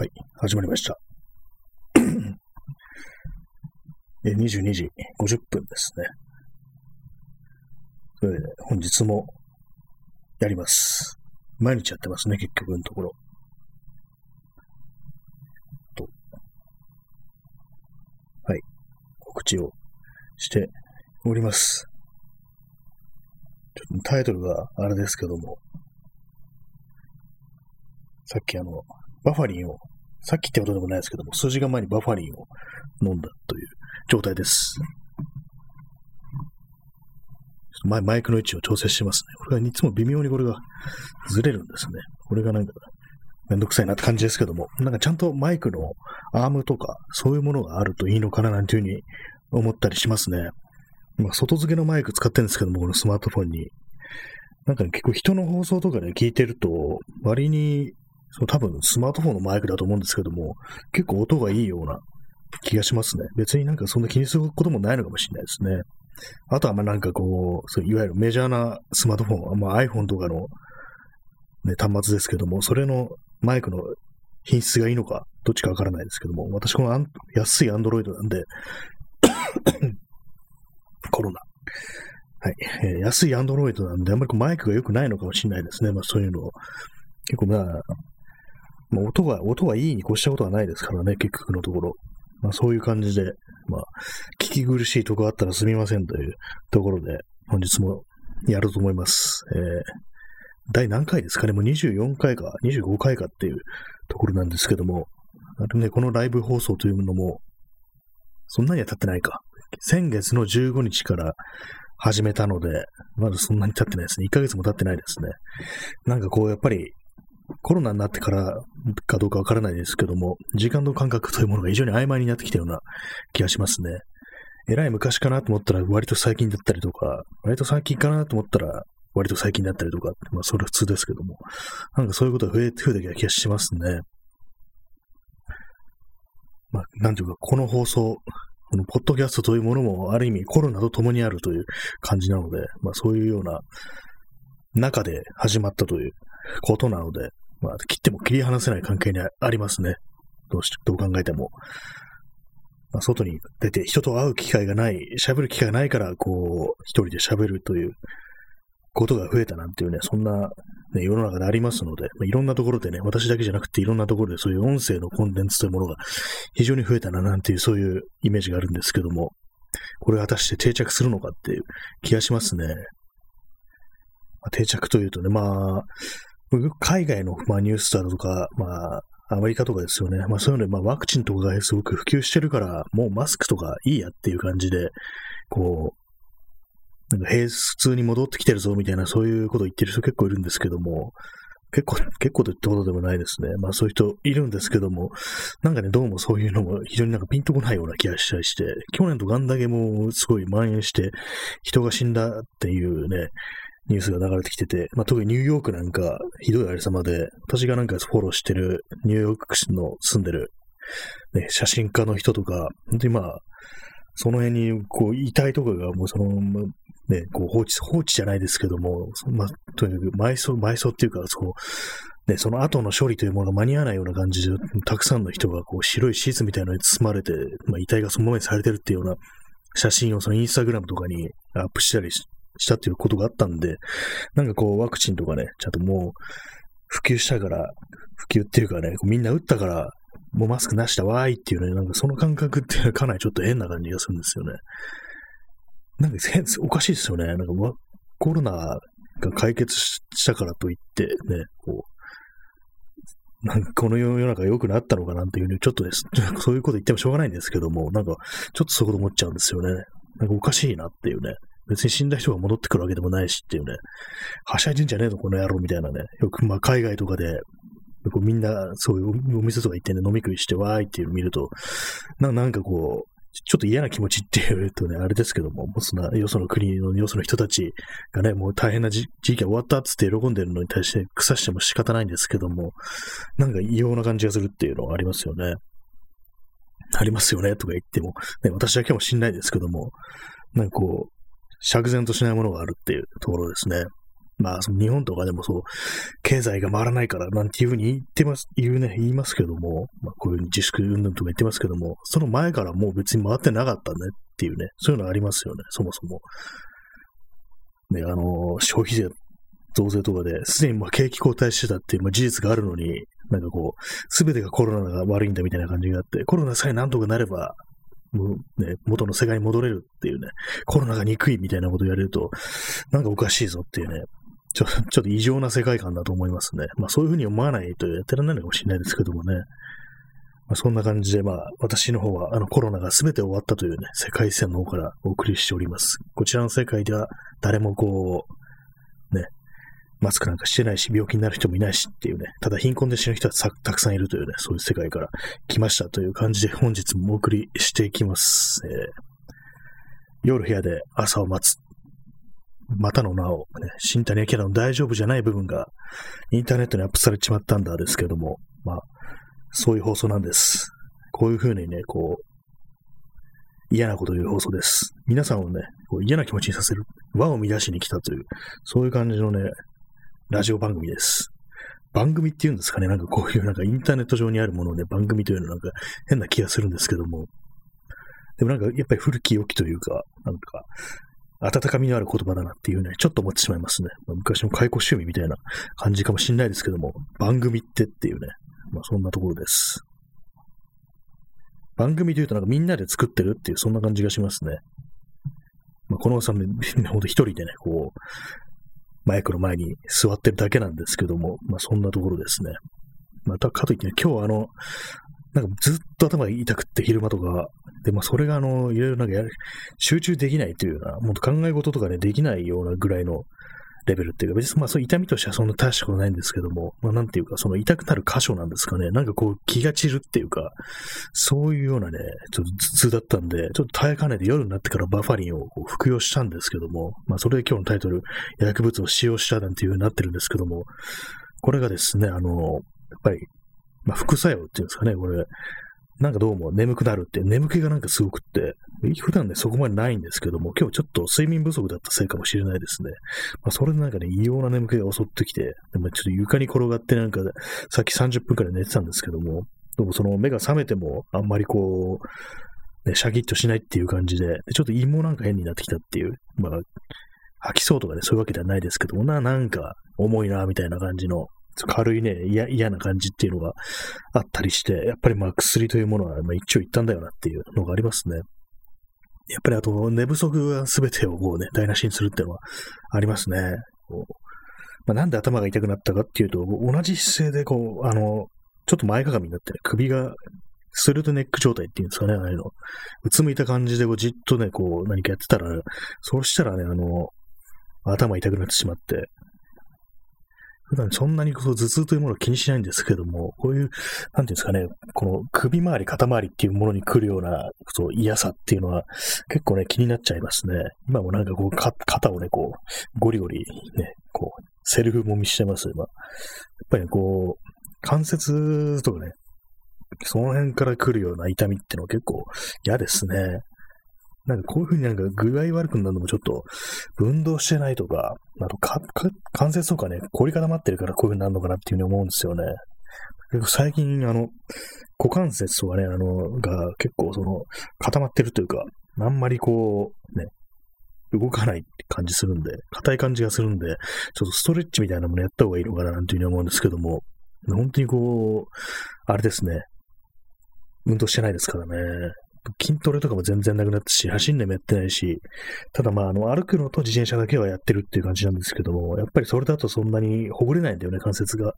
はい、始まりました。え22時50分ですね。それで、本日もやります。毎日やってますね、結局のところ。と。はい。告知をしております。ちょっとタイトルがあれですけども、さっきあの、バファリンを、さっきってことでもないですけども、数時間前にバファリンを飲んだという状態です。マイマイクの位置を調整してますね。これがいつも微妙にこれがずれるんですね。これがなんかめんどくさいなって感じですけども、なんかちゃんとマイクのアームとかそういうものがあるといいのかななんていうふうに思ったりしますね。まあ、外付けのマイク使ってるんですけども、このスマートフォンに。なんか、ね、結構人の放送とかで、聞いてると、割にその多分スマートフォンのマイクだと思うんですけども、結構音がいいような気がしますね。別になんかそんな気にすることもないのかもしれないですね。あとはまあなんかこう、そういわゆるメジャーなスマートフォン、まあ、iPhone とかの、ね、端末ですけども、それのマイクの品質がいいのか、どっちかわからないですけども、私このアン安い Android なんで、コロナ。はい、えー、安い Android なんで、あんまりマイクが良くないのかもしれないですね。まあそういうのを。結構まあ、まあ、音が、音はいいに越したことはないですからね、結局のところ。まあそういう感じで、まあ、聞き苦しいとこあったらすみませんというところで、本日もやると思います。えー、第何回ですかね？もう24回か25回かっていうところなんですけども、あとね、このライブ放送というのも、そんなには経ってないか。先月の15日から始めたので、まだそんなに経ってないですね。1ヶ月も経ってないですね。なんかこう、やっぱり、コロナになってからかどうかわからないですけども、時間の感覚というものが非常に曖昧になってきたような気がしますね。えらい昔かなと思ったら割と最近だったりとか、割と最近かなと思ったら割と最近だったりとか、まあそれは普通ですけども、なんかそういうことが増えて増えてきた気がしますね。まあ、なんていうか、この放送、このポッドキャストというものもある意味コロナと共にあるという感じなので、まあそういうような中で始まったということなので、まあ切っても切り離せない関係にありますね。どうし、どう考えても。まあ、外に出て人と会う機会がない、喋る機会がないから、こう、一人で喋るということが増えたなんていうね、そんな、ね、世の中でありますので、まあ、いろんなところでね、私だけじゃなくていろんなところでそういう音声のコンテンツというものが非常に増えたななんていうそういうイメージがあるんですけども、これが果たして定着するのかっていう気がしますね。まあ、定着というとね、まあ、海外の、まあ、ニュースだとか、まあ、アメリカとかですよね。まあそういうので、まあワクチンとかがすごく普及してるから、もうマスクとかいいやっていう感じで、こう、なんか平普通に戻ってきてるぞみたいな、そういうことを言ってる人結構いるんですけども、結構、結構と言ってことでもないですね。まあそういう人いるんですけども、なんかね、どうもそういうのも非常になんかピンとこないような気がしたりして、去年とガンだけもすごい蔓延して、人が死んだっていうね、ニュースが流れてきてて、まあ、特にニューヨークなんかひどいありさまで、私がなんかフォローしてるニューヨーク市の住んでる、ね、写真家の人とか、本当にまあ、その辺にこう遺体とかがもうその、ね、こう放置、放置じゃないですけども、まあ、とにかく埋葬、埋葬っていうか、そう、ね、その後の処理というものが間に合わないような感じで、たくさんの人がこう白いシーツみたいなのに包まれて、まあ、遺体がそのままにされてるっていうような写真をそのインスタグラムとかにアップしたりししたっていうことがあったんで、なんかこう、ワクチンとかね、ちゃんともう、普及したから、普及っていうかね、みんな打ったから、もうマスクなしだわーいっていうね、なんかその感覚って かなりちょっと変な感じがするんですよね。なんか変、おかしいですよね。なんかコロナが解決したからといってね、こう、なんかこの世の中良くなったのかなんていうね、ちょっとです。そういうこと言ってもしょうがないんですけども、なんかちょっとそういうこと思っちゃうんですよね。なんかおかしいなっていうね。別に死んだ人が戻ってくるわけでもないしっていうね、はしゃいでんじゃねえの、この野郎みたいなね。よく、まあ、海外とかで、こうみんな、そういうお店とか行ってね、飲み食いしてわーいっていうの見ると、なんかこう、ちょっと嫌な気持ちっていうとね、あれですけども、もうそんな、よその国の、よその人たちがね、もう大変な時期が終わったっつって喜んでるのに対して腐しても仕方ないんですけども、なんか異様な感じがするっていうのがありますよね。ありますよね、とか言っても、ね、私だけもしんないですけども、なんかこう、釈然としないものがあるっていうところですね。まあ、その日本とかでもそう、経済が回らないからなんていうふうに言ってます、言うね、言いますけども、まあ、こういうふうに自粛云々とか言ってますけども、その前からもう別に回ってなかったねっていうね、そういうのありますよね、そもそも。ね、あの、消費税増税とかで、すでにまあ景気後退してたっていう、まあ、事実があるのに、なんかこう、すべてがコロナが悪いんだみたいな感じがあって、コロナさえなんとかなれば、ね、元の世界に戻れるっていうね、コロナが憎いみたいなこと言われると、なんかおかしいぞっていうね、ちょ ちょっと異常な世界観だと思いますね。まあそういうふうに思わないとやってらんないのかもしれないですけどもね。まあ、そんな感じで、まあ私の方はあのコロナが全て終わったというね、世界線の方からお送りしております。こちらの世界では誰もこう、ね、マスクなんかしてないし、病気になる人もいないしっていうね、ただ貧困で死ぬ人はたくさんいるというね、そういう世界から来ましたという感じで本日もお送りしていきます。えー、夜部屋で朝を待つまたの名を、ね、新谷明の大丈夫じゃない部分がインターネットにアップされちまったんだですけども、まあ、そういう放送なんです。こういうふうにね、こう、嫌なことを言う放送です。皆さんをね、こう嫌な気持ちにさせる、和を乱しに来たという、そういう感じのね、ラジオ番組です。番組っていうんですかね、なんかこういうなんかインターネット上にあるものをね、番組というのはなんか変な気がするんですけども、でもなんかやっぱり古き良きというか、なんか温かみのある言葉だなっていうね、ちょっと思ってしまいますね。まあ、昔の解雇趣味みたいな感じかもしんないですけども、番組ってっていうね、まあそんなところです。番組というとなんかみんなで作ってるっていう、そんな感じがしますね。まあ、このおさんね、ほんと一人でね、こう、マイクの前に座ってるだけなんですけども、まあそんなところですね。またかといって、ね、今日あの、なんかずっと頭が痛くって昼間とか、で、まあそれがあの、いろいろなんかや、集中できないというような、もっと考え事とかね、できないようなぐらいのレベルっていうか、別にまあそう痛みとしてはそんな大したことないんですけども、まあなんていうか、その痛くなる箇所なんですかね、なんかこう気が散るっていうか、そういうようなね、ちょっと頭痛だったんで、ちょっと耐えかねて夜になってからバファリンを服用したんですけども、まあそれで今日のタイトル、薬物を使用したなんていう風になってるんですけども、これがですね、あの、やっぱり、まあ副作用っていうんですかね、これ、なんかどうも眠くなるって、眠気がなんかすごくって、普段ね、そこまでないんですけども、今日ちょっと睡眠不足だったせいかもしれないですね。まあ、それでなんかね、異様な眠気が襲ってきて、でもちょっと床に転がってなんか、さっき30分くらい寝てたんですけども、でもその目が覚めてもあんまりこう、ね、シャキッとしないっていう感じで、でちょっと胃もなんか変になってきたっていう、まあ、吐きそうとかね、そういうわけではないですけども、な、なんか重いな、みたいな感じの軽いね、嫌な感じっていうのがあったりして、やっぱりまあ薬というものは、まあ、一長一短だよなっていうのがありますね。やっぱりあと、寝不足が全てをこうね、台無しにするっていうのはありますね。まあ、なんで頭が痛くなったかっていうと、同じ姿勢でこう、あの、ちょっと前かがみになってね、首がスルトネック状態っていうんですかね、ああいうの。うつむいた感じでこうじっとね、こう何かやってたら、そうしたらね、あの、頭痛くなってしまって、普段そんなにこう頭痛というものを気にしないんですけども、こういう、なんていうんですかね、この首周り、肩周りっていうものに来るような、そう、嫌さっていうのは結構ね、気になっちゃいますね。今もなんかこう、肩をね、こう、ゴリゴリね、こう、セルフもみしてます、今。やっぱり、ね、こう、関節とかね、その辺から来るような痛みっていうのは結構嫌ですね。なんかこういう風になんか具合悪くなるのもちょっと、運動してないとか、あとか、関節とかね、凝り固まってるからこういう風になるのかなっていうふうに思うんですよね。最近、あの、股関節とかね、あの、が結構その、固まってるというか、あんまりこう、ね、動かないって感じするんで、硬い感じがするんで、ちょっとストレッチみたいなものやった方がいいのかななんていうふうに思うんですけども、本当にこう、あれですね、運動してないですからね。筋トレとかも全然なくなったし、走んでもやってないし、ただまあ、あの、歩くのと自転車だけはやってるっていう感じなんですけども、やっぱりそれだとそんなにほぐれないんだよね、関節が。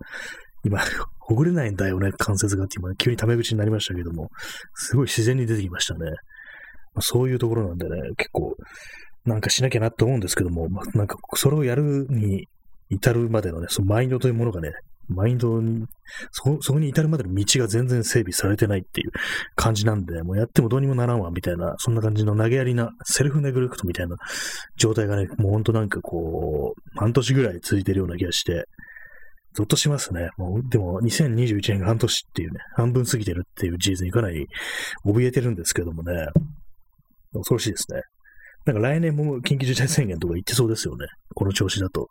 今、ほぐれないんだよね、関節がって今、急にタメ口になりましたけども、すごい自然に出てきましたね。まあ、そういうところなんでね、結構、なんかしなきゃなって思うんですけども、まあ、なんかそれをやるに至るまでのね、そのマインドというものがね、マインドに、そ、そこに至るまでの道が全然整備されてないっていう感じなんで、もうやってもどうにもならんわ、みたいな、そんな感じの投げやりな、セルフネグレクトみたいな状態がね、もうほんとなんかこう、半年ぐらい続いてるような気がして、ゾッとしますね。もう、でも、2021年が半年っていうね、半分過ぎてるっていう事実にかなり怯えてるんですけどもね、恐ろしいですね。なんか来年も緊急事態宣言とか言ってそうですよね。この調子だと。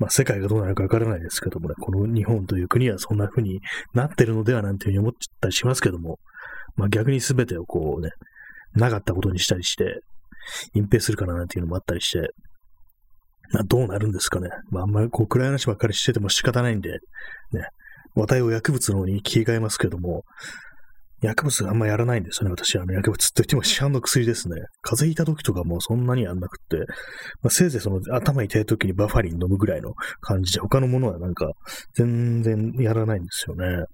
まあ世界がどうなるかわからないですけどもね、この日本という国はそんな風になってるのではなんていうふうに思ったりしますけども、まあ逆に全てをこうね、なかったことにしたりして、隠蔽するかななんていうのもあったりして、まあどうなるんですかね。まああんまりこう暗い話ばっかりしてても仕方ないんで、ね、話題を薬物の方に切り替えますけども、薬物があんまやらないんですよね。私、あの、薬物って言っても市販の薬ですね。風邪ひいた時とかもそんなにやんなくって、まあ、せいぜいその頭痛い時にバファリン飲むぐらいの感じで、他のものはなんか全然やらないんですよね。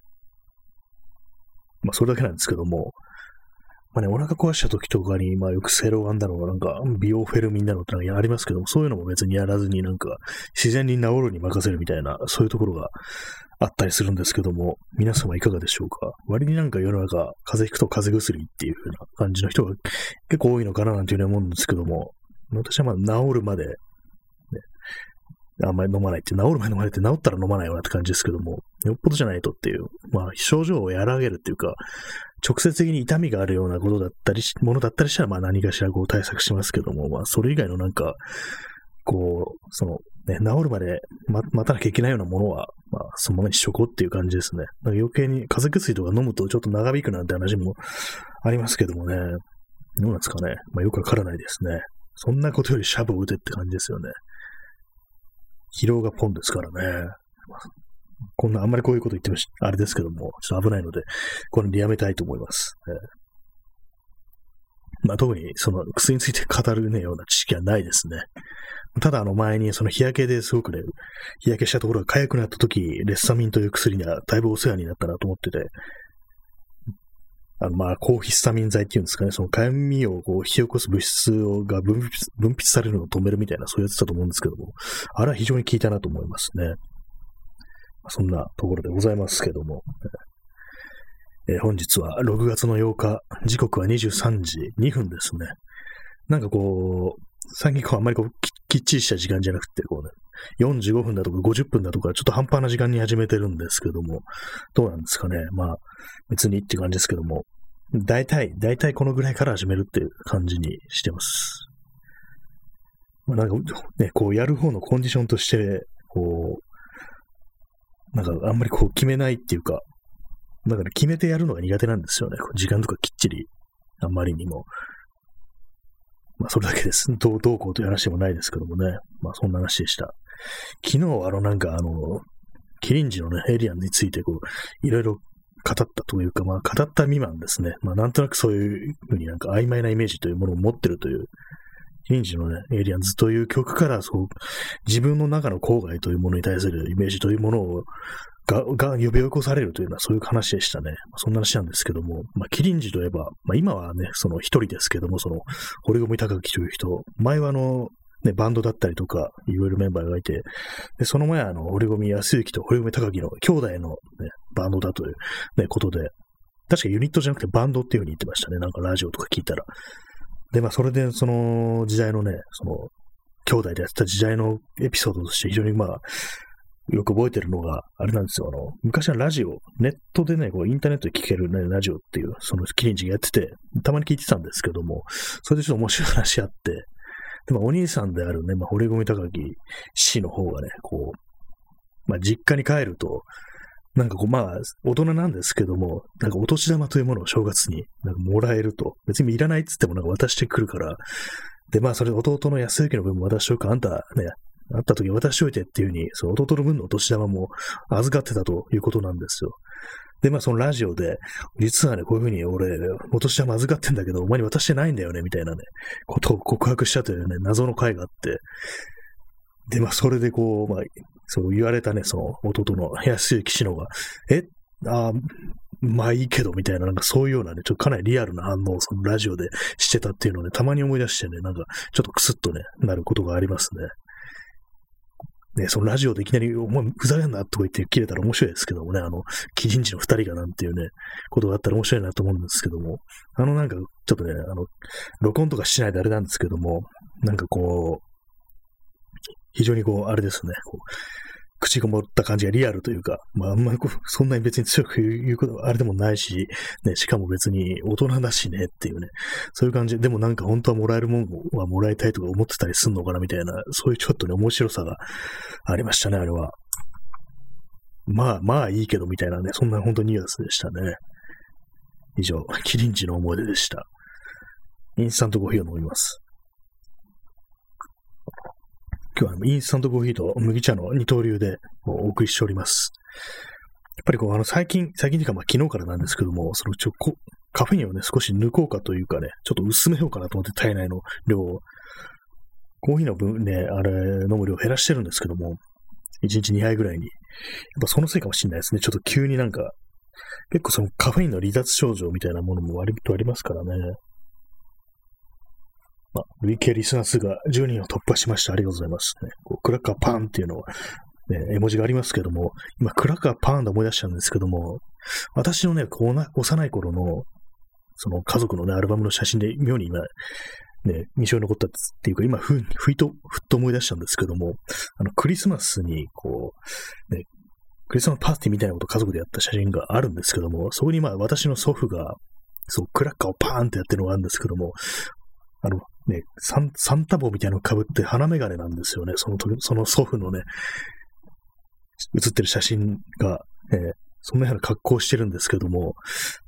まあ、それだけなんですけども、まあね、お腹壊した時とかに、まあよくセロガンだろう、なんか、ビオフェルミンだろうってありますけども、そういうのも別にやらずになんか、自然に治るに任せるみたいな、そういうところがあったりするんですけども、皆様いかがでしょうか？割になんか世の中、風邪ひくと風邪薬っていう風な感じの人が結構多いのかななんていうふうに思うんですけども、私はまあ治るまで、ね、あんまり飲まないって、治る前飲まないって治ったら飲まないよなって感じですけども、よっぽどじゃないとっていう、まあ症状を和らげるっていうか、直接的に痛みがあるようなことだったりものだったりしたら、まあ何かしらこう対策しますけども、まあそれ以外のなんか、こう、その、ね、治るまで待たなきゃいけないようなものは、まあ、そのままにしとこうっていう感じですね。なんか余計に風邪薬とか飲むとちょっと長引くなんて話もありますけどもね。どうなんですかね。まあ、よくわからないですね。そんなことよりシャブを打てって感じですよね。疲労がポンですからね。こんな、あんまりこういうこと言ってもあれですけども、ちょっと危ないので、これでやめたいと思います。えー、まあ、特にその薬について語るねような知識はないですね。ただあの前にその日焼けですごくね、日焼けしたところが痒くなった時、レッサミンという薬にはだいぶお世話になったなと思ってて、あのまあ、抗ヒスタミン剤っていうんですかね、その痒みをこう引き起こす物質をが分泌分泌されるのを止めるみたいな、そういうやつだと思うんですけども、あれは非常に効いたなと思いますね。そんなところでございますけども、えー、本日は6月の8日、時刻は23時2分ですね。なんかこう、最近こうあんまりこうきっちりした時間じゃなくて、こうね、45分だとか50分だとか、ちょっと半端な時間に始めてるんですけども、どうなんですかね。まあ、別にっていう感じですけども、大体、大体このぐらいから始めるっていう感じにしてます。まあ、なんか、ね、こうやる方のコンディションとして、こう、なんかあんまりこう決めないっていうか、だから決めてやるのが苦手なんですよね。時間とかきっちり、あんまりにも。まあ、それだけです。どう、どうこうという話でもないですけどもね。まあ、そんな話でした。昨日、あの、なんか、あの、キリンジのね、エリアンについて、こう、いろいろ語ったというか、まあ、語った未満ですね。まあ、なんとなくそういうふうになんか曖昧なイメージというものを持ってるという、キリンジのね、エイリアンズという曲から、そう、自分の中の郊外というものに対するイメージというものをが、が呼び起こされるというのはそういう話でしたね。そんな話なんですけども、まあ、キリンジといえば、まあ、今はね、その一人ですけども、その、堀米高木という人、前はあの、ね、バンドだったりとか、いろいろメンバーがいて、で、その前はあの、堀米康之と堀米高木の兄弟のね、バンドだというね、ことで、確かユニットじゃなくてバンドっていう風に言ってましたね。なんかラジオとか聞いたら。で、まあ、それで、その時代のね、その、兄弟でやってた時代のエピソードとして非常にまあ、よく覚えてるのが、あれなんですよ。あの、昔はラジオ、ネットでね、こうインターネットで聴ける、ね、ラジオっていう、そのキリンジがやってて、たまに聞いてたんですけども、それでちょっと面白い話あって、でもお兄さんであるね、まあ、堀米高木氏の方がね、こう、まあ、実家に帰ると、なんかこう、まあ、大人なんですけども、なんかお年玉というものを正月になんかもらえると、別にいらないっつってもなんか渡してくるから、で、まあ、それ弟の安之の分も渡しておくか、あんたね、あった時渡しておいてっていうふうに、その弟の分のお年玉も預かってたということなんですよ。で、まあそのラジオで、実はね、こういうふうに俺、お年玉預かってんだけど、お前に渡してないんだよね、みたいなね、ことを告白したというね、謎の回があって、で、まあそれでこう、まあ、そう言われたね、その弟の安行氏のが、え？あまあいいけど、みたいな、なんかそういうようなね、ちょっとかなりリアルな反応をそのラジオでしてたっていうのをね、たまに思い出してね、なんかちょっとクスッとね、なることがありますね。ね、そのラジオでいきなり、お前ふざけんなとか言って切れたら面白いですけどもね、あの、キリンジの二人がなんていうね、ことがあったら面白いなと思うんですけども、あのなんか、ちょっとね、あの、録音とかしないであれなんですけども、なんかこう、非常にこう、あれですね、こう、口ごもった感じがリアルというか、まあ、あんまりこうそんなに別に強く言うことはあれでもないし、ね、しかも別に大人だしねっていうね、そういう感じで、でもなんか本当はもらえるもんはもらいたいとか思ってたりすんのかなみたいな、そういうちょっとね、面白さがありましたね、あれは。まあ、まあいいけどみたいなね、そんな本当にニュアンスでしたね。以上、キリンジの思い出でした。インスタントコーヒーを飲みます。今日はインスタントコーヒーと麦茶の二刀流でお送りしております。やっぱりこう、あの、最近、最近というか、まあ、昨日からなんですけども、そのちょこ、カフェインをね、少し抜こうかというかね、ちょっと薄めようかなと思って体内の量を、コーヒーの分ね、あれ、飲む量を減らしてるんですけども、1日2杯ぐらいに。やっぱそのせいかもしれないですね。ちょっと急になんか、結構そのカフェインの離脱症状みたいなものも割とありますからね。まあ、累計リスナー数が10人を突破しました。ありがとうございます。ね、こうクラッカーパーンっていうのは、ね、絵文字がありますけども、今、クラッカーパーンで思い出したんですけども、私のね、こうな幼い頃の、その家族のね、アルバムの写真で妙に今、ね、印象に残ったっていうか、今ふ、ふいと、ふっと思い出したんですけども、あの、クリスマスに、こう、ね、クリスマスパーティーみたいなことを家族でやった写真があるんですけども、そこにまあ私の祖父が、そう、クラッカーをパーンってやってるのがあるんですけども、あの、ね、サンサンタ帽みたいなのを被って花眼鏡なんですよね。その時、その祖父のね、写ってる写真が、えー、そんなような格好してるんですけども、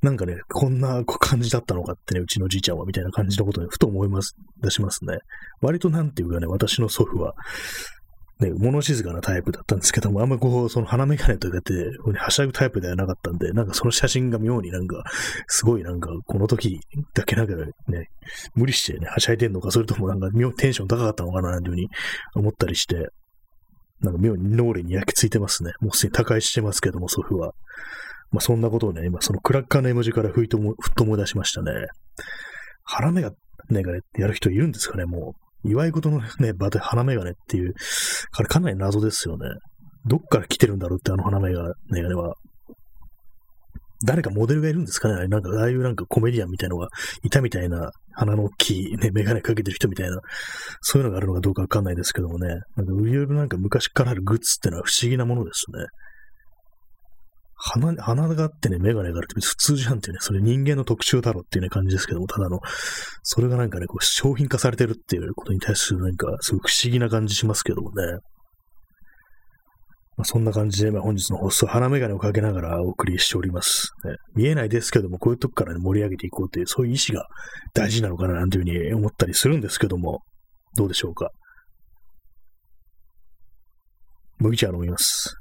なんかね、こんな感じだったのかってね、うちのじいちゃんはみたいな感じのことでふと思います、出しますね。割となんていうかね、私の祖父は、ね、物静かなタイプだったんですけども、あんまこう、その鼻眼鏡とかって、はしゃぐタイプではなかったんで、なんかその写真が妙になんか、すごいなんか、この時だけなんかね、無理してね、はしゃいでんのか、それともなんか妙テンション高かったのかな、なんていうふうに思ったりして、なんか妙に脳裏に焼き付いてますね。もうすでに他界してますけども、祖父は。まあそんなことをね、今そのクラッカーの絵文字からふいとも、ふっと思い出しましたね。鼻目が、ね、やる人いるんですかね、もう。祝い事のね、場で花眼鏡っていう、あれかなり謎ですよね。どっから来てるんだろうってあの花眼鏡は。誰かモデルがいるんですかねなんか、ああいうなんかコメディアンみたいなのがいたみたいな、鼻の大きいね、メガネかけてる人みたいな、そういうのがあるのかどうかわかんないですけどもね。なんか、いろいろなんか昔からあるグッズってのは不思議なものですね。鼻、鼻があってね、メガネがあるって普通じゃんっていうね、それ人間の特徴だろっていうね感じですけども、ただの、それがなんかね、こう商品化されてるっていうことに対するなんか、すごく不思議な感じしますけどもね。まあ、そんな感じで、まあ、本日の放送、鼻メガネをかけながらお送りしております、ね。見えないですけども、こういうとこから、ね、盛り上げていこうという、そういう意志が大事なのかな、なんていうふうに思ったりするんですけども、どうでしょうか。麦茶飲みます。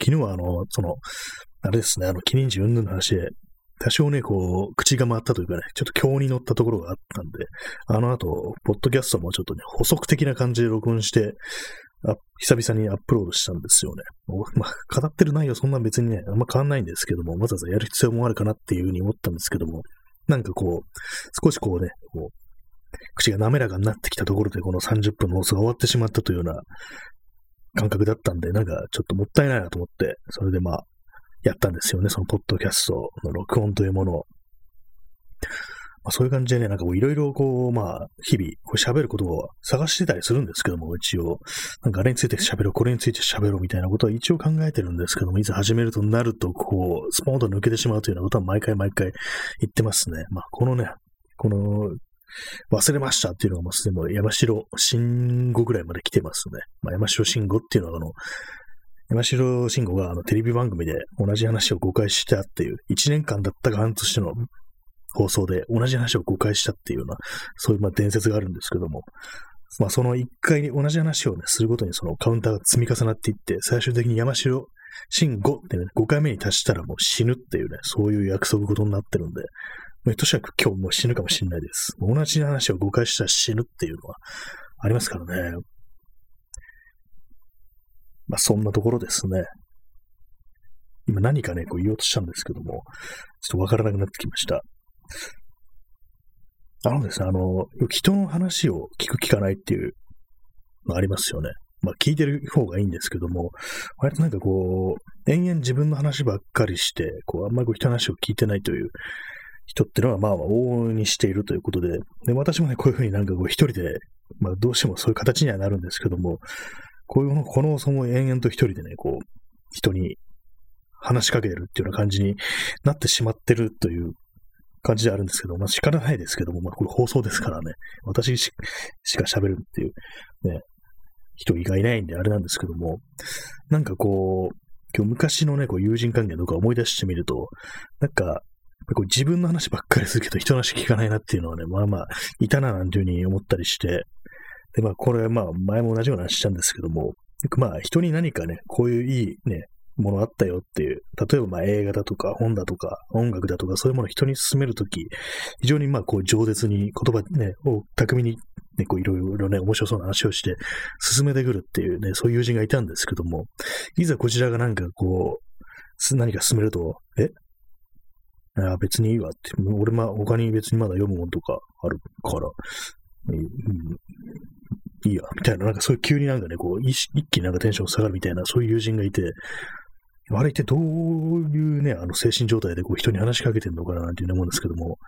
昨日はあの、その、あれですね、あの、キリンジ云々の話で、多少ね、こう、口が回ったというかね、ちょっと強に乗ったところがあったんで、あの後、ポッドキャストもちょっとね、補足的な感じで録音して、あ久々にアップロードしたんですよね。まあ、語ってる内容そんな別にね、あんま変わんないんですけども、わざわざやる必要もあるかなっていうふうに思ったんですけども、なんかこう、少しこうね、こう、口が滑らかになってきたところで、この30分の放送が終わってしまったというような感覚だったんで、なんかちょっともったいないなと思って、それでまあ、やったんですよね、そのポッドキャストの録音というものを。まあ、そういう感じでね、なんかこういろいろこう、まあ、日々、こう喋ることを探してたりするんですけども、一応、なんかあれについて喋ろう、これについて喋ろうみたいなことは一応考えてるんですけども、いざ始めるとなると、こう、スポーンと抜けてしまうというようなことは毎回毎回言ってますね。まあ、このね、この忘れましたっていうのがもうすでに山城慎吾ぐらいまで来てますね。まあ、山城慎吾っていうのはあの、山城慎吾があのテレビ番組で同じ話を誤解したっていう、1年間だったか半年の放送で同じ話を誤解したっていうような、そういうまあ伝説があるんですけども、まあその1回に同じ話をね、するごとにそのカウンターが積み重なっていって、最終的に山城慎吾ってね、5回目に達したらもう死ぬっていうね、そういう約束事になってるんで、としかく今日も死ぬかもしれないです。同じ話を誤解したら死ぬっていうのはありますからね。まあそんなところですね。今何かね、こう言おうとしたんですけども、ちょっとわからなくなってきました。あのですね、あの、人の話を聞く聞かないっていうのありますよね。まあ聞いてる方がいいんですけども、割となんかこう、延々自分の話ばっかりして、こう、あんまりこう人の話を聞いてないという人っていうのは、まあ、往々にしているということで、で私もね、こういうふうになんかこう一人で、まあ、どうしてもそういう形にはなるんですけども、こういうの、このその延々と一人でね、こう、人に話しかけてるっていうような感じになってしまってるという感じであるんですけど、まあ仕方ないですけども、まあこれ放送ですからね、私しか喋るっていう、ね、人がいないんであれなんですけども、なんかこう、今日昔のね、こう友人関係とか思い出してみると、なんか、こう自分の話ばっかりするけど人の話聞かないなっていうのはね、まあまあ、いたななんていうふうに思ったりして、で、まあこれ、まあ前も同じような話したんですけども、まあ人に何かね、こういういいね、ものあったよっていう、例えばまあ映画だとか本だとか音楽だとかそういうものを人に勧めるとき、非常にまあこう饒舌に言葉ね、を巧みにね、こういろいろね、面白そうな話をして進めてくるっていうね、そういう友人がいたんですけども、いざこちらがなんかこう、何か進めると、えあ別にいいわ。って、俺ま、他に別にまだ読むもんとかあるから、うん、いいや、みたいな、なんかそういう急になんかね、こう、一気になんかテンション下がるみたいな、そういう友人がいて、あれってどういうね、あの精神状態でこう人に話しかけてんのかななんていう思うんですけども、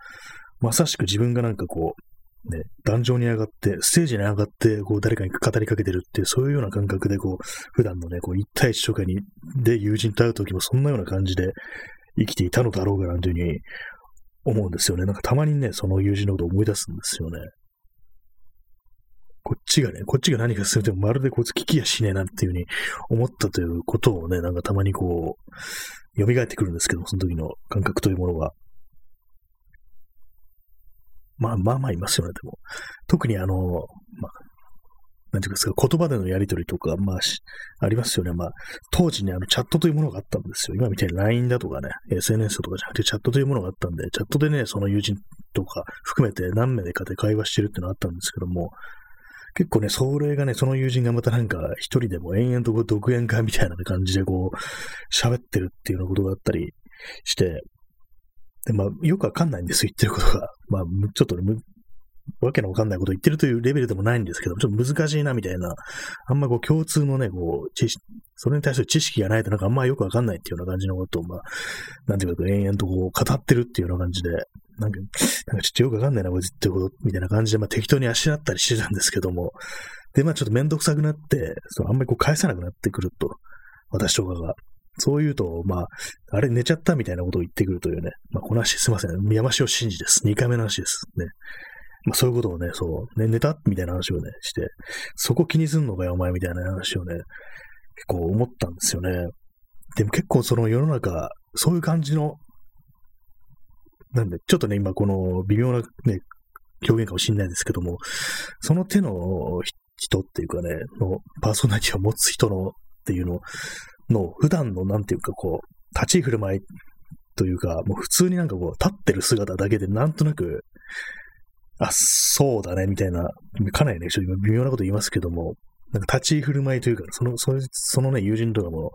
まさしく自分がなんかこう、ね、壇上に上がって、ステージに上がって、こう誰かに語りかけてるっていう、そういうような感覚で、こう、普段のね、こう、一対一とかに、で友人と会うときもそんなような感じで生きていたのだろうかなんていうふうに思うんですよね。なんかたまにね、その友人のことを思い出すんですよね。こっちがね、こっちが何かするともまるでこいつ聞きやしねえなっていうふうに思ったということをね、なんかたまにこう、蘇ってくるんですけどその時の感覚というものが。まあまあまあいますよね、でも。特にあの、まあ、なんていうんですか、言葉でのやりとりとか、まあ、ありますよね。まあ、当時ね、あの、チャットというものがあったんですよ。今みたいに LINE だとかね、SNS とかじゃなくてチャットというものがあったんで、チャットでね、その友人とか含めて何名かで会話してるっていうのがあったんですけども、結構ね、それがね、その友人がまたなんか一人でも延々とこう独演会みたいな感じでこう、喋ってるっていうようなことがあったりして、で、まあ、よくわかんないんです、言ってることが。まあ、ちょっとね、わけのわかんないことを言ってるというレベルでもないんですけど、ちょっと難しいなみたいな、あんまこう共通のね、こう、知識、それに対する知識がないとなんかあんまよくわかんないっていうような感じのことを、まあ、なんていうか、延々とこう語ってるっていうような感じで、なんか、なんかちょっとよくわかんないな、こいつってこと、みたいな感じで、まあ適当にあしらったりしてたんですけども、で、まあちょっとめんどくさくなって、そあんまりこう返さなくなってくると、私とかが。そう言うと、まあ、あれ寝ちゃったみたいなことを言ってくるというね。まあ、この話すいません。山椒真司です。2回目の話です。ね。まあ、そういうことをね、そう、ね、寝たみたいな話をね、して、そこ気にすんのかよ、お前みたいな話をね、結構思ったんですよね。でも結構その世の中、そういう感じの、なんで、ちょっとね、今この微妙なね、表現かもしれないですけども、その手の人っていうかね、のパーソナリティを持つ人のっていうのの、普段のなんていうかこう、立ち振る舞いというか、もう普通になんかこう、立ってる姿だけでなんとなく、あ、そうだね、みたいな、かなりね、ちょっと微妙なこと言いますけども、なんか立ち振る舞いというか、その、そのそのね、友人とかも、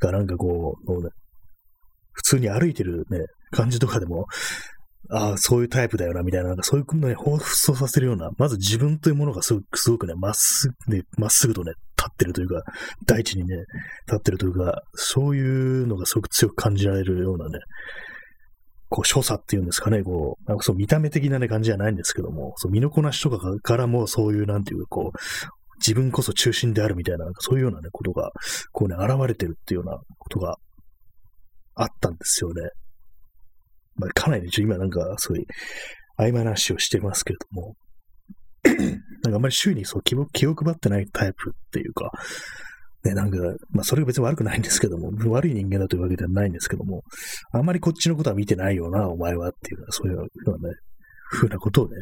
がなんかこう、うね、普通に歩いてるね、感じとかでも、ああ、そういうタイプだよな、みたいな、なんかそういうのね、彷彿とさせるような、まず自分というものがすごく、すごくね、まっすぐ、ね、まっすぐとね、立ってるというか、大地にね、立ってるというか、そういうのがすごく強く感じられるようなね、こう、所作っていうんですかね、こう、なんかそう見た目的なね、感じじゃないんですけども、そう、身のこなしとかからもそういう、なんていうか、こう、自分こそ中心であるみたいな、そういうようなね、ことが、こうね、現れてるっていうようなことがあったんですよね。まあ、かなりね、今なんか、すごい、曖昧な話をしてますけれども、なんかあんまり周囲にそう気を気を配ってないタイプっていうか、ね、なんか、まあそれが別に悪くないんですけども、悪い人間だというわけではないんですけども、あんまりこっちのことは見てないよな、お前はっていう、そういうようなね、ふうなことをね、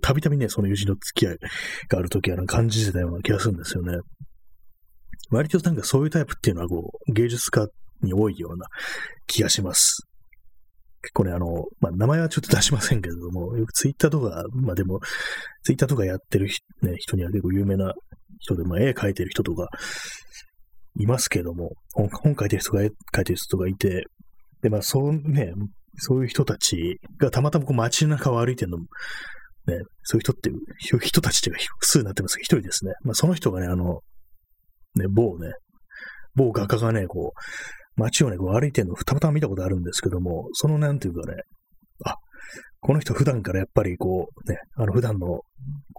たびたびね、その友人の付き合いがあるときは感じてたような気がするんですよね。割となんかそういうタイプっていうのはこう、芸術家に多いような気がします。結構ね、あの、まあ、名前はちょっと出しませんけれども、よくツイッターとか、まあでも、ツイッターとかやってる、ね、人には結構有名な人で、まあ、絵描いてる人とか、いますけども、本書いてる人が絵描いてる人がいて、で、まあ、そうね、そういう人たちがたまたまこう街中を歩いてるの、ね、そういう人っていう、人たちっていうか複数になってますけど、一人ですね。まあ、その人がね、あの、ね、某ね、某画家がね、こう、街をね、こう歩いてるのをたまたま見たことあるんですけども、そのなんていうかね、あ、この人普段からやっぱりこう、ね、あの普段の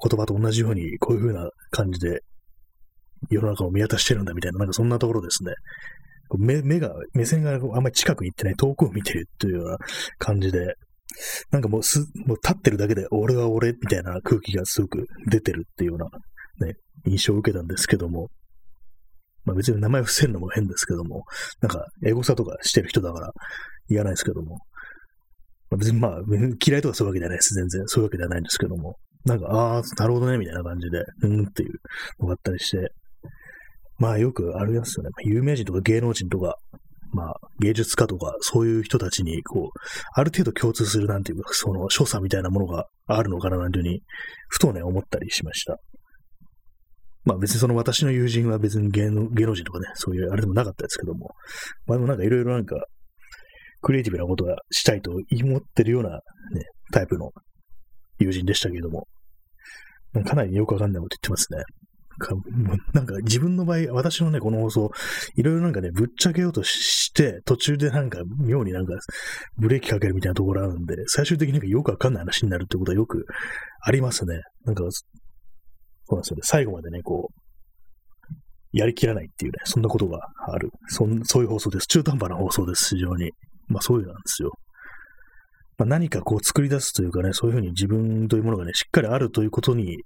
言葉と同じように、こういう風な感じで世の中を見渡してるんだみたいな、なんかそんなところですね。目目が、目線があんまり近くに行ってない、遠くを見てるというような感じで、なんかもうす、もう立ってるだけで、俺は俺みたいな空気がすごく出てるっていうような、ね、印象を受けたんですけども、まあ別に名前伏せるのも変ですけども、なんか、エゴサとかしてる人だから言わないですけども、まあ、別にまあ、嫌いとかそういうわけじゃないです。全然。そういうわけではないんですけども。なんか、ああ、なるほどね、みたいな感じで、うんっていうのがあったりして、まあよくありますよね。有名人とか芸能人とか、まあ芸術家とか、そういう人たちに、こう、ある程度共通するなんていうか、その所作みたいなものがあるのかななんていうふうに、ふとね、思ったりしました。まあ別にその私の友人は別に芸能芸能人とかね、そういうあれでもなかったですけども、まあでもなんかいろいろなんか、クリエイティブなことがしたいと思ってるようなね、タイプの友人でしたけども、かなりよくわかんないこと言ってますね。かなんか自分の場合、私のね、この放送、いろいろなんかね、ぶっちゃけようとして、途中でなんか妙になんかブレーキかけるみたいなところあるんで、最終的になんかよくわかんない話になるってことはよくありますね。なんか、そうなんですよね。最後までね、こう、やりきらないっていうね、そんなことがある。そんそういう放送です。中途半端な放送です、非常に。まあそういうなんですよ。まあ、何かこう作り出すというかね、そういうふうに自分というものがね、しっかりあるということに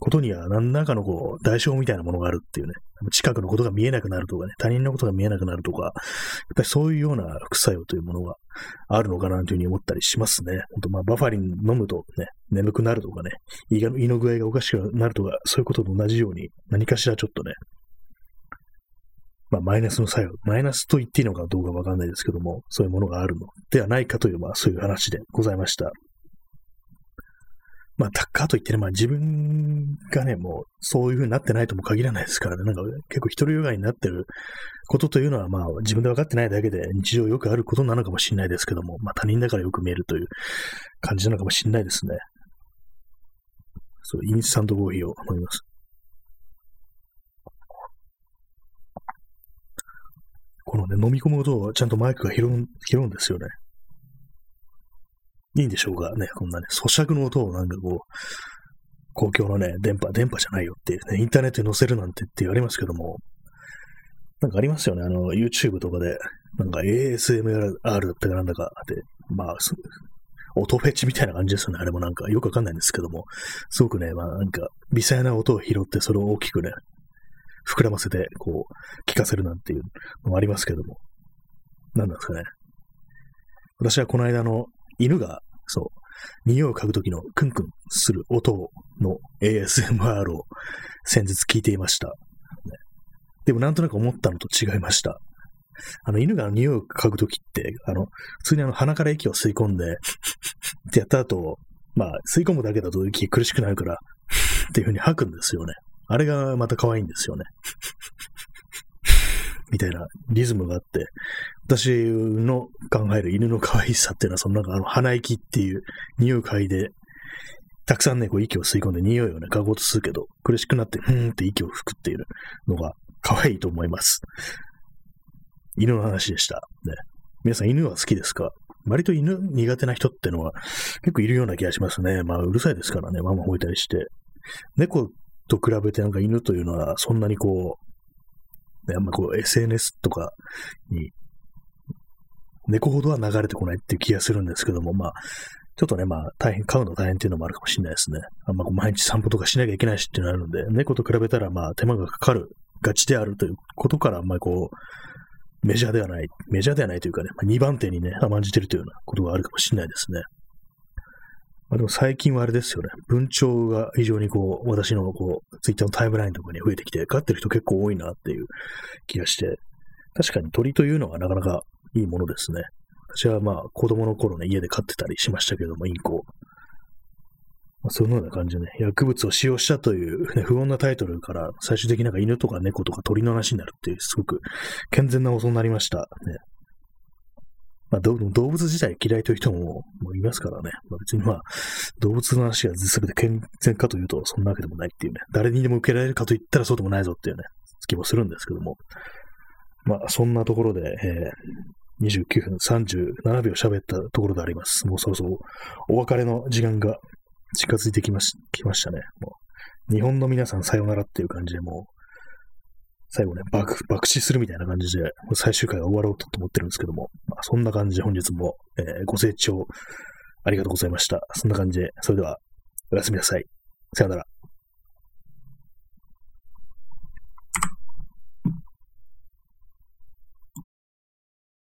ことには何らかのこう、代償みたいなものがあるっていうね、近くのことが見えなくなるとかね、他人のことが見えなくなるとか、やっぱりそういうような副作用というものがあるのかなというふうに思ったりしますね。本当まあ、バファリン飲むとね、眠くなるとかね、胃が胃の具合がおかしくなるとか、そういうことと同じように、何かしらちょっとね、まあ、マイナスの作用、マイナスと言っていいのかどうかわかんないですけども、そういうものがあるのではないかという、まあ、そういう話でございました。まあ、かといってね、まあ自分がね、もうそういう風になってないとも限らないですからね、なんか結構一人よがりになってることというのは、まあ自分で分かってないだけで日常よくあることなのかもしれないですけども、まあ他人だからよく見えるという感じなのかもしれないですね。そう、インスタントコーヒーを飲みます。このね、飲み込むとちゃんとマイクが拾う拾うんですよね。いいんでしょうかね、こんなね、咀嚼の音をなんかこう、公共のね、電波、電波じゃないよっていうね、インターネットに載せるなんてって言われますけども、なんかありますよね、あの、YouTube とかで、なんか ASMR だったかなんだかで、まあ、音フェチみたいな感じですよね。あれもなんかよくわかんないんですけども、すごくね、まあなんか微細な音を拾ってそれを大きくね、膨らませて、こう、聞かせるなんていうのもありますけども、何なんですかね。私はこの間の犬が、そう、匂いを嗅ぐときのクンクンする音の ASMR を先日聞いていました。でもなんとなく思ったのと違いました。あの、犬が匂いを嗅ぐときって、あの、普通にあの、鼻から息を吸い込んで ってやった後、まあ、吸い込むだけだと息苦しくなるからっていう風に吐くんですよね。あれがまた可愛いんですよね。みたいなリズムがあって、私の考える犬の可愛さっていうのは、そのなんかあの鼻息っていう匂い嗅いで、たくさんね、こう息を吸い込んで匂いをね、嗅ごうとするけど、苦しくなって、ふーんって息を吹くっていうのが可愛いと思います。犬の話でした。ね。皆さん犬は好きですか？割と犬苦手な人ってのは結構いるような気がしますね。まあうるさいですからね、ママ吠えたりして。猫と比べてなんか犬というのはそんなにこう、ね、あんまこう SNS とかに、猫ほどは流れてこないっていう気がするんですけども、まあ、ちょっとね、まあ、大変、飼うの大変っていうのもあるかもしれないですね。あんまこう毎日散歩とかしなきゃいけないしっていうのがあるので、猫と比べたら、まあ、手間がかかるがちであるということから、あんまりこう、メジャーではない、メジャーではないというかね、まあ、2番手にね、甘んじてるというようなことがあるかもしれないですね。まあ、でも最近はあれですよね。文鳥が非常にこう、私のこう、ツイッターのタイムラインとかに増えてきて、飼ってる人結構多いなっていう気がして、確かに鳥というのはなかなかいいものですね。私はまあ子供の頃ね、家で飼ってたりしましたけども、インコ。まあ、そのような感じでね、薬物を使用したという、ね、不穏なタイトルから最終的になんか犬とか猫とか鳥の話になるっていう、すごく健全な放送になりました。ね、まあ、動物自体嫌いという人もいますからね。まあ、別にまあ、動物の話が全て健全かというと、そんなわけでもないっていうね。誰にでも受けられるかと言ったらそうでもないぞっていうね、気もするんですけども。まあ、そんなところで、えー、29分37秒喋ったところであります。もうそろそろお別れの時間が近づいてきましきましたね。もう日本の皆さんさよならっていう感じでもう、最後ね、爆、爆死するみたいな感じで、最終回が終わろうと思ってるんですけども、まあ、そんな感じで本日も、えーご清聴ありがとうございました。そんな感じで、それでは、おやすみなさい。さよなら。